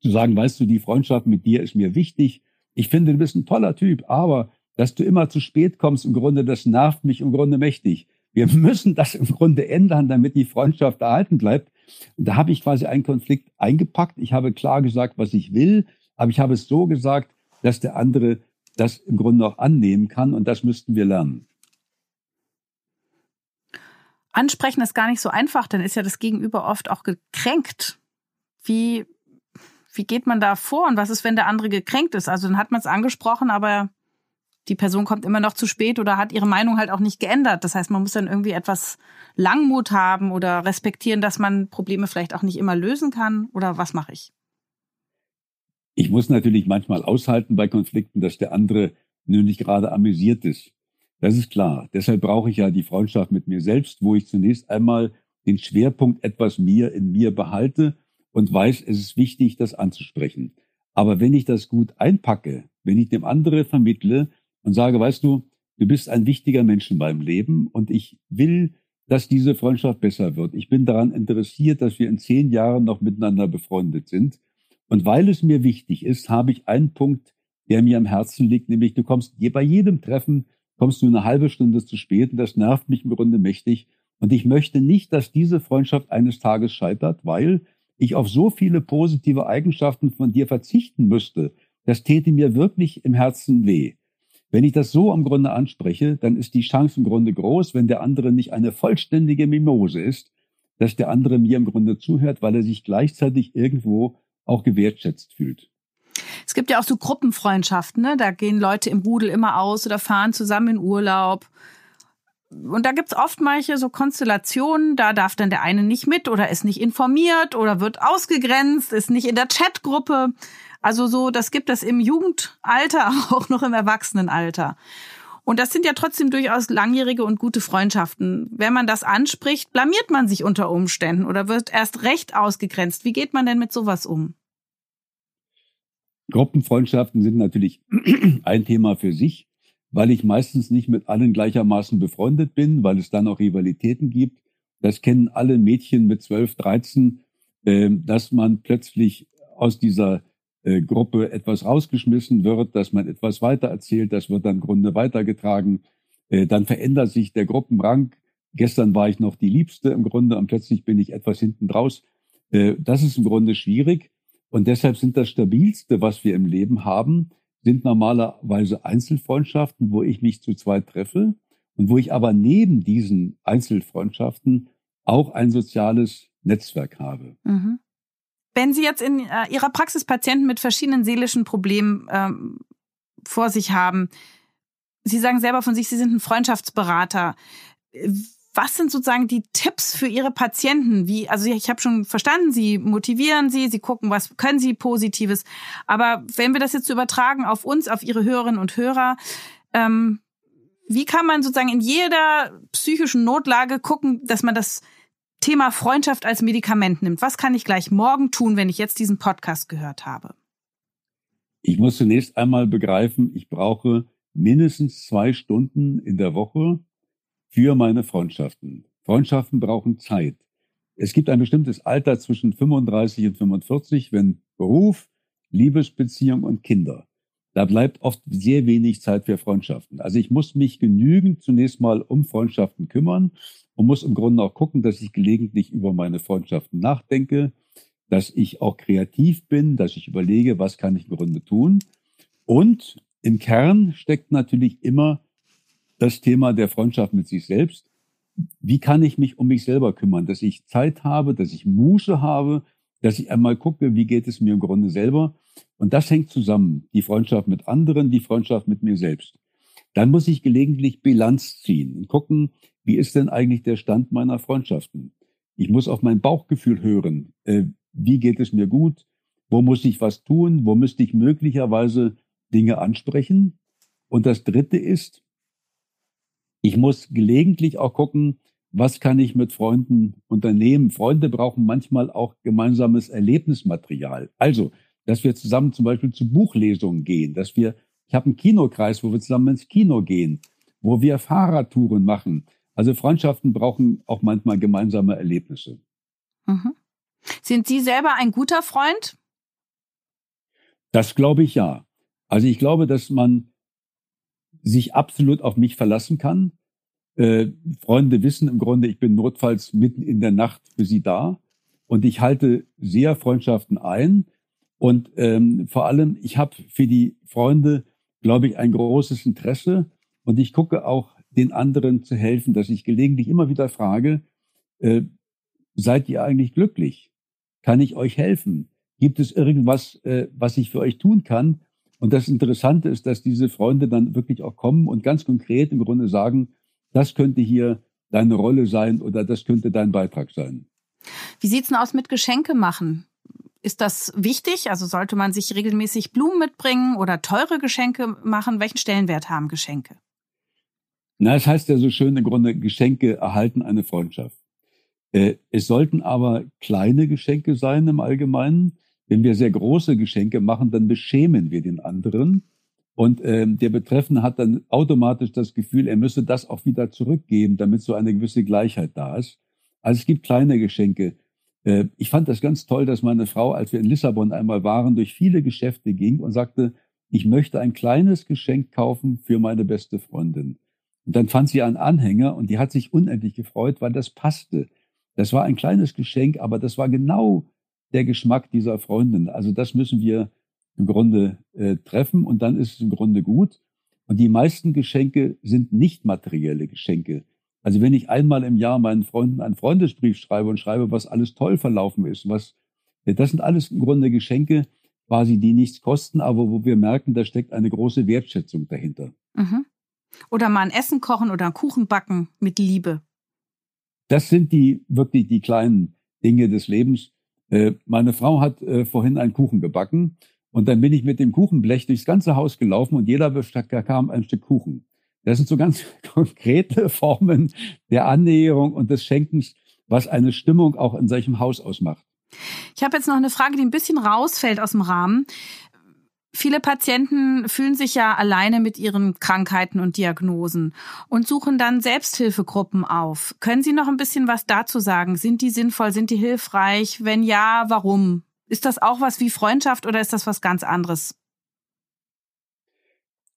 Speaker 2: zu sagen, weißt du, die Freundschaft mit dir ist mir wichtig. Ich finde, du bist ein toller Typ, aber dass du immer zu spät kommst, im Grunde, das nervt mich im Grunde mächtig. Wir <laughs> müssen das im Grunde ändern, damit die Freundschaft erhalten bleibt. Und da habe ich quasi einen Konflikt eingepackt. Ich habe klar gesagt, was ich will, aber ich habe es so gesagt, dass der andere das im Grunde auch annehmen kann und das müssten wir lernen.
Speaker 1: Ansprechen ist gar nicht so einfach, dann ist ja das Gegenüber oft auch gekränkt. Wie, wie geht man da vor und was ist, wenn der andere gekränkt ist? Also dann hat man es angesprochen, aber die Person kommt immer noch zu spät oder hat ihre Meinung halt auch nicht geändert. Das heißt, man muss dann irgendwie etwas Langmut haben oder respektieren, dass man Probleme vielleicht auch nicht immer lösen kann. Oder was mache ich?
Speaker 2: Ich muss natürlich manchmal aushalten bei Konflikten, dass der andere nur nicht gerade amüsiert ist. Das ist klar. Deshalb brauche ich ja die Freundschaft mit mir selbst, wo ich zunächst einmal den Schwerpunkt etwas mir in mir behalte und weiß, es ist wichtig, das anzusprechen. Aber wenn ich das gut einpacke, wenn ich dem anderen vermittle, und sage, weißt du, du bist ein wichtiger Mensch in meinem Leben und ich will, dass diese Freundschaft besser wird. Ich bin daran interessiert, dass wir in zehn Jahren noch miteinander befreundet sind. Und weil es mir wichtig ist, habe ich einen Punkt, der mir am Herzen liegt, nämlich du kommst bei jedem Treffen, kommst du eine halbe Stunde zu spät und das nervt mich im Grunde mächtig. Und ich möchte nicht, dass diese Freundschaft eines Tages scheitert, weil ich auf so viele positive Eigenschaften von dir verzichten müsste. Das täte mir wirklich im Herzen weh. Wenn ich das so im Grunde anspreche, dann ist die Chance im Grunde groß, wenn der andere nicht eine vollständige Mimose ist, dass der andere mir im Grunde zuhört, weil er sich gleichzeitig irgendwo auch gewertschätzt fühlt.
Speaker 1: Es gibt ja auch so Gruppenfreundschaften, ne? Da gehen Leute im Rudel immer aus oder fahren zusammen in Urlaub. Und da gibt's oft manche so Konstellationen, da darf dann der eine nicht mit oder ist nicht informiert oder wird ausgegrenzt, ist nicht in der Chatgruppe. Also so, das gibt es im Jugendalter, <laughs> auch noch im Erwachsenenalter. Und das sind ja trotzdem durchaus langjährige und gute Freundschaften. Wenn man das anspricht, blamiert man sich unter Umständen oder wird erst recht ausgegrenzt. Wie geht man denn mit sowas um?
Speaker 2: Gruppenfreundschaften sind natürlich <clears throat> ein Thema für sich, weil ich meistens nicht mit allen gleichermaßen befreundet bin, weil es dann auch Rivalitäten gibt. Das kennen alle Mädchen mit 12, 13 äh, dass man plötzlich aus dieser äh, Gruppe etwas rausgeschmissen wird, dass man etwas weitererzählt, das wird dann im Grunde weitergetragen. Äh, dann verändert sich der Gruppenrang. Gestern war ich noch die Liebste im Grunde und plötzlich bin ich etwas hinten draus. Äh, das ist im Grunde schwierig. Und deshalb sind das Stabilste, was wir im Leben haben, sind normalerweise Einzelfreundschaften, wo ich mich zu zweit treffe und wo ich aber neben diesen Einzelfreundschaften auch ein soziales Netzwerk habe. Mhm.
Speaker 1: Wenn Sie jetzt in äh, Ihrer Praxis Patienten mit verschiedenen seelischen Problemen ähm, vor sich haben, Sie sagen selber von sich, Sie sind ein Freundschaftsberater. Was sind sozusagen die Tipps für Ihre Patienten? Wie, also ich habe schon verstanden, Sie motivieren sie, Sie gucken, was können Sie Positives. Aber wenn wir das jetzt übertragen auf uns, auf Ihre Hörerinnen und Hörer, ähm, wie kann man sozusagen in jeder psychischen Notlage gucken, dass man das Thema Freundschaft als Medikament nimmt? Was kann ich gleich morgen tun, wenn ich jetzt diesen Podcast gehört habe?
Speaker 2: Ich muss zunächst einmal begreifen, ich brauche mindestens zwei Stunden in der Woche für meine Freundschaften. Freundschaften brauchen Zeit. Es gibt ein bestimmtes Alter zwischen 35 und 45, wenn Beruf, Liebesbeziehung und Kinder. Da bleibt oft sehr wenig Zeit für Freundschaften. Also ich muss mich genügend zunächst mal um Freundschaften kümmern und muss im Grunde auch gucken, dass ich gelegentlich über meine Freundschaften nachdenke, dass ich auch kreativ bin, dass ich überlege, was kann ich im Grunde tun. Und im Kern steckt natürlich immer das Thema der Freundschaft mit sich selbst. Wie kann ich mich um mich selber kümmern, dass ich Zeit habe, dass ich Muße habe, dass ich einmal gucke, wie geht es mir im Grunde selber. Und das hängt zusammen. Die Freundschaft mit anderen, die Freundschaft mit mir selbst. Dann muss ich gelegentlich Bilanz ziehen und gucken, wie ist denn eigentlich der Stand meiner Freundschaften. Ich muss auf mein Bauchgefühl hören. Äh, wie geht es mir gut? Wo muss ich was tun? Wo müsste ich möglicherweise Dinge ansprechen. Und das Dritte ist, ich muss gelegentlich auch gucken, was kann ich mit Freunden unternehmen. Freunde brauchen manchmal auch gemeinsames Erlebnismaterial. Also, dass wir zusammen zum Beispiel zu Buchlesungen gehen, dass wir, ich habe einen Kinokreis, wo wir zusammen ins Kino gehen, wo wir Fahrradtouren machen. Also Freundschaften brauchen auch manchmal gemeinsame Erlebnisse.
Speaker 1: Mhm. Sind Sie selber ein guter Freund?
Speaker 2: Das glaube ich ja. Also ich glaube, dass man sich absolut auf mich verlassen kann. Äh, Freunde wissen im Grunde, ich bin notfalls mitten in der Nacht für sie da. Und ich halte sehr Freundschaften ein. Und ähm, vor allem, ich habe für die Freunde, glaube ich, ein großes Interesse. Und ich gucke auch den anderen zu helfen, dass ich gelegentlich immer wieder frage, äh, seid ihr eigentlich glücklich? Kann ich euch helfen? Gibt es irgendwas, äh, was ich für euch tun kann? Und das Interessante ist, dass diese Freunde dann wirklich auch kommen und ganz konkret im Grunde sagen, das könnte hier deine Rolle sein oder das könnte dein Beitrag sein.
Speaker 1: Wie sieht's denn aus mit Geschenke machen? Ist das wichtig? Also sollte man sich regelmäßig Blumen mitbringen oder teure Geschenke machen? Welchen Stellenwert haben Geschenke?
Speaker 2: Na, es heißt ja so schön im Grunde, Geschenke erhalten eine Freundschaft. Äh, es sollten aber kleine Geschenke sein im Allgemeinen. Wenn wir sehr große Geschenke machen, dann beschämen wir den anderen. Und ähm, der Betreffende hat dann automatisch das Gefühl, er müsse das auch wieder zurückgeben, damit so eine gewisse Gleichheit da ist. Also es gibt kleine Geschenke. Äh, ich fand das ganz toll, dass meine Frau, als wir in Lissabon einmal waren, durch viele Geschäfte ging und sagte, ich möchte ein kleines Geschenk kaufen für meine beste Freundin. Und dann fand sie einen Anhänger und die hat sich unendlich gefreut, weil das passte. Das war ein kleines Geschenk, aber das war genau der Geschmack dieser Freundin. Also das müssen wir im Grunde äh, treffen und dann ist es im Grunde gut. Und die meisten Geschenke sind nicht materielle Geschenke. Also wenn ich einmal im Jahr meinen Freunden einen Freundesbrief schreibe und schreibe, was alles toll verlaufen ist, was, das sind alles im Grunde Geschenke, quasi, die nichts kosten, aber wo wir merken, da steckt eine große Wertschätzung dahinter. Mhm.
Speaker 1: Oder mal ein Essen kochen oder einen Kuchen backen mit Liebe.
Speaker 2: Das sind die wirklich die kleinen Dinge des Lebens. Äh, meine Frau hat äh, vorhin einen Kuchen gebacken und dann bin ich mit dem Kuchenblech durchs ganze Haus gelaufen und jeder bekam ein Stück Kuchen. Das sind so ganz <laughs> konkrete Formen der Annäherung und des Schenkens, was eine Stimmung auch in solchem Haus ausmacht.
Speaker 1: Ich habe jetzt noch eine Frage, die ein bisschen rausfällt aus dem Rahmen. Viele Patienten fühlen sich ja alleine mit ihren Krankheiten und Diagnosen und suchen dann Selbsthilfegruppen auf. Können Sie noch ein bisschen was dazu sagen? Sind die sinnvoll? Sind die hilfreich? Wenn ja, warum? Ist das auch was wie Freundschaft oder ist das was ganz anderes?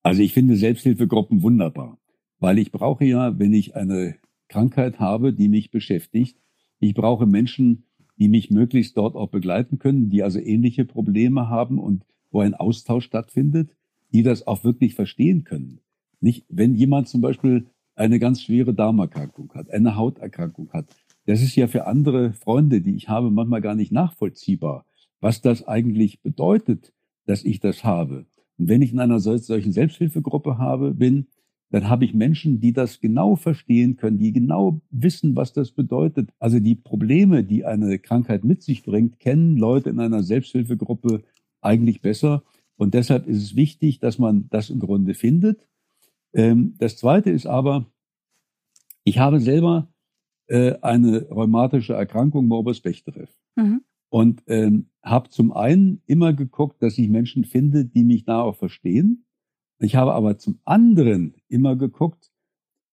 Speaker 2: Also ich finde Selbsthilfegruppen wunderbar, weil ich brauche ja, wenn ich eine Krankheit habe, die mich beschäftigt, ich brauche Menschen, die mich möglichst dort auch begleiten können, die also ähnliche Probleme haben und wo ein Austausch stattfindet, die das auch wirklich verstehen können. Nicht, wenn jemand zum Beispiel eine ganz schwere Darmerkrankung hat, eine Hauterkrankung hat, das ist ja für andere Freunde, die ich habe, manchmal gar nicht nachvollziehbar, was das eigentlich bedeutet, dass ich das habe. Und wenn ich in einer solchen Selbsthilfegruppe habe, bin, dann habe ich Menschen, die das genau verstehen können, die genau wissen, was das bedeutet. Also die Probleme, die eine Krankheit mit sich bringt, kennen Leute in einer Selbsthilfegruppe eigentlich besser. Und deshalb ist es wichtig, dass man das im Grunde findet. Ähm, das Zweite ist aber, ich habe selber äh, eine rheumatische Erkrankung, Morbus Bechterew. Mhm. Und ähm, habe zum einen immer geguckt, dass ich Menschen finde, die mich da auch verstehen. Ich habe aber zum anderen immer geguckt,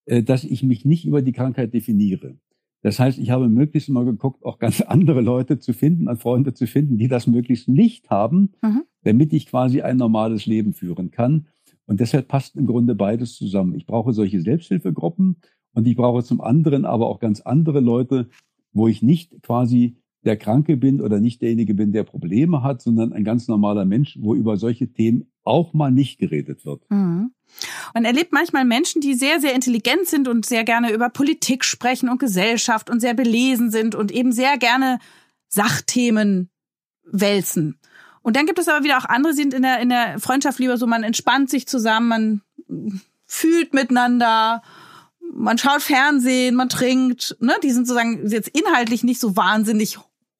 Speaker 2: äh, dass ich mich nicht über die Krankheit definiere. Das heißt, ich habe möglichst immer geguckt, auch ganz <laughs> andere Leute zu finden, an Freunde zu finden, die das möglichst nicht haben, mhm. damit ich quasi ein normales Leben führen kann. Und deshalb passt im Grunde beides zusammen. Ich brauche solche Selbsthilfegruppen und ich brauche zum anderen aber auch ganz andere Leute, wo ich nicht quasi der Kranke bin oder nicht derjenige bin, der Probleme hat, sondern ein ganz normaler Mensch, wo über solche Themen auch mal nicht geredet wird. Mhm.
Speaker 1: Man erlebt manchmal Menschen, die sehr, sehr intelligent sind und sehr gerne über Politik sprechen und Gesellschaft und sehr belesen sind und eben sehr gerne Sachthemen wälzen. Und dann gibt es aber wieder auch andere, die sind in der, in der Freundschaft lieber so, man entspannt sich zusammen, man fühlt miteinander, man schaut Fernsehen, man trinkt, ne? Die sind sozusagen jetzt inhaltlich nicht so wahnsinnig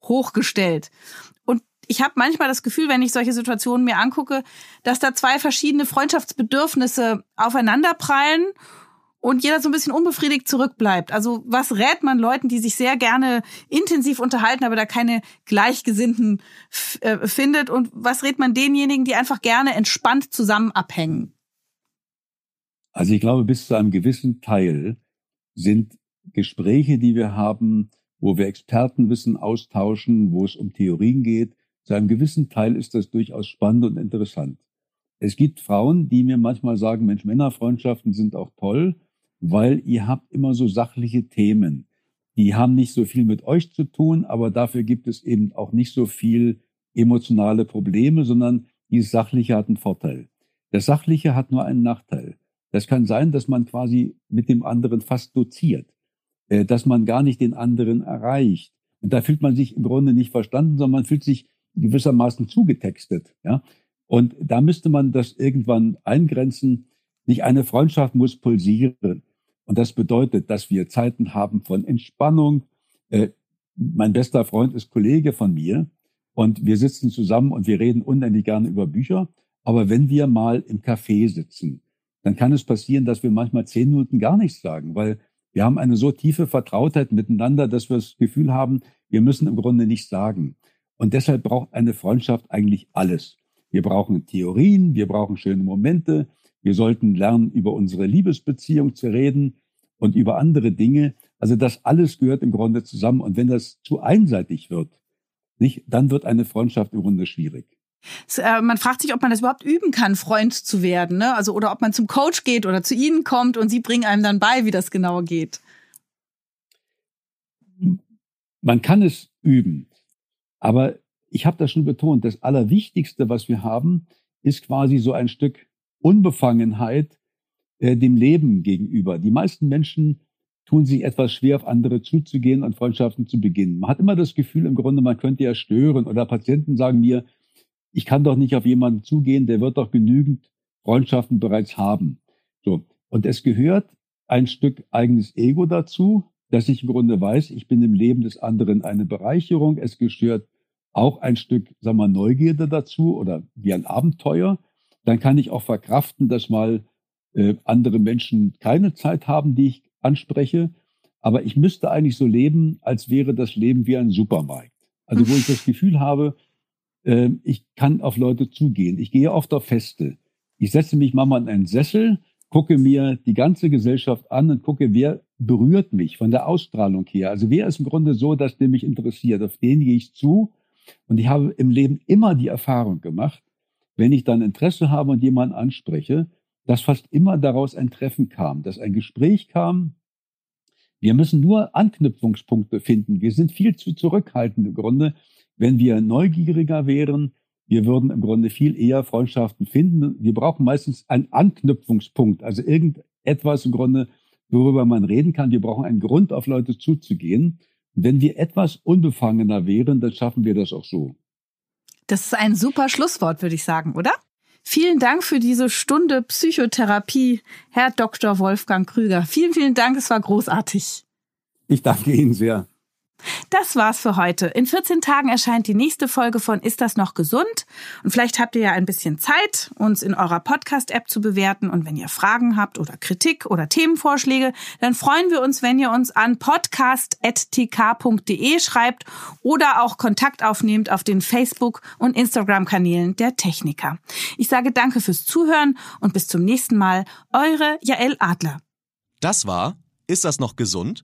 Speaker 1: hochgestellt ich habe manchmal das Gefühl, wenn ich solche Situationen mir angucke, dass da zwei verschiedene Freundschaftsbedürfnisse aufeinanderprallen und jeder so ein bisschen unbefriedigt zurückbleibt. Also was rät man Leuten, die sich sehr gerne intensiv unterhalten, aber da keine Gleichgesinnten äh, findet? Und was rät man denjenigen, die einfach gerne entspannt zusammen abhängen?
Speaker 2: Also ich glaube, bis zu einem gewissen Teil sind Gespräche, die wir haben, wo wir Expertenwissen austauschen, wo es um Theorien geht, zu einem gewissen Teil ist das durchaus spannend und interessant. Es gibt Frauen, die mir manchmal sagen, Mensch, Männerfreundschaften sind auch toll, weil ihr habt immer so sachliche Themen. Die haben nicht so viel mit euch zu tun, aber dafür gibt es eben auch nicht so viel emotionale Probleme, sondern dieses Sachliche hat einen Vorteil. Das Sachliche hat nur einen Nachteil. Das kann sein, dass man quasi mit dem anderen fast doziert, dass man gar nicht den anderen erreicht. Und da fühlt man sich im Grunde nicht verstanden, sondern man fühlt sich gewissermaßen zugetextet. Ja? Und da müsste man das irgendwann eingrenzen. Nicht eine Freundschaft muss pulsieren. Und das bedeutet, dass wir Zeiten haben von Entspannung. Äh, mein bester Freund ist Kollege von mir und wir sitzen zusammen und wir reden unendlich gerne über Bücher. Aber wenn wir mal im Café sitzen, dann kann es passieren, dass wir manchmal zehn Minuten gar nichts sagen, weil wir haben eine so tiefe Vertrautheit miteinander, dass wir das Gefühl haben, wir müssen im Grunde nichts sagen. Und deshalb braucht eine Freundschaft eigentlich alles. Wir brauchen Theorien, wir brauchen schöne Momente, wir sollten lernen, über unsere Liebesbeziehung zu reden und über andere Dinge. Also das alles gehört im Grunde zusammen. Und wenn das zu einseitig wird, nicht, dann wird eine Freundschaft im Grunde schwierig.
Speaker 1: Äh, man fragt sich, ob man das überhaupt üben kann, Freund zu werden, ne? Also oder ob man zum Coach geht oder zu Ihnen kommt und Sie bringen einem dann bei, wie das genau geht.
Speaker 2: Man kann es üben. Aber ich habe das schon betont, das Allerwichtigste, was wir haben, ist quasi so ein Stück Unbefangenheit äh, dem Leben gegenüber. Die meisten Menschen tun sich etwas schwer, auf andere zuzugehen und Freundschaften zu beginnen. Man hat immer das Gefühl, im Grunde, man könnte ja stören. Oder Patienten sagen mir, ich kann doch nicht auf jemanden zugehen, der wird doch genügend Freundschaften bereits haben. So. Und es gehört ein Stück eigenes Ego dazu, dass ich im Grunde weiß, ich bin im Leben des anderen eine Bereicherung. Es gehört auch ein Stück, sagen wir, Neugierde dazu oder wie ein Abenteuer. Dann kann ich auch verkraften, dass mal äh, andere Menschen keine Zeit haben, die ich anspreche. Aber ich müsste eigentlich so leben, als wäre das Leben wie ein Supermarkt. Also wo ich das <laughs> Gefühl habe, ich kann auf Leute zugehen. Ich gehe oft auf Feste. Ich setze mich mal in einen Sessel, gucke mir die ganze Gesellschaft an und gucke, wer berührt mich von der Ausstrahlung her. Also wer ist im Grunde so, dass der mich interessiert? Auf den gehe ich zu. Und ich habe im Leben immer die Erfahrung gemacht, wenn ich dann Interesse habe und jemanden anspreche, dass fast immer daraus ein Treffen kam, dass ein Gespräch kam. Wir müssen nur Anknüpfungspunkte finden. Wir sind viel zu zurückhaltend im Grunde. Wenn wir neugieriger wären, wir würden im Grunde viel eher Freundschaften finden. Wir brauchen meistens einen Anknüpfungspunkt, also irgendetwas im Grunde, worüber man reden kann. Wir brauchen einen Grund, auf Leute zuzugehen. Und wenn wir etwas unbefangener wären, dann schaffen wir das auch so.
Speaker 1: Das ist ein super Schlusswort, würde ich sagen, oder? Vielen Dank für diese Stunde Psychotherapie, Herr Dr. Wolfgang Krüger. Vielen, vielen Dank, es war großartig.
Speaker 2: Ich danke Ihnen sehr.
Speaker 1: Das war's für heute. In 14 Tagen erscheint die nächste Folge von Ist das noch gesund? Und vielleicht habt ihr ja ein bisschen Zeit, uns in eurer Podcast-App zu bewerten. Und wenn ihr Fragen habt oder Kritik oder Themenvorschläge, dann freuen wir uns, wenn ihr uns an podcast.tk.de schreibt oder auch Kontakt aufnehmt auf den Facebook- und Instagram-Kanälen der Techniker. Ich sage danke fürs Zuhören und bis zum nächsten Mal. Eure Jael Adler.
Speaker 3: Das war Ist das noch gesund?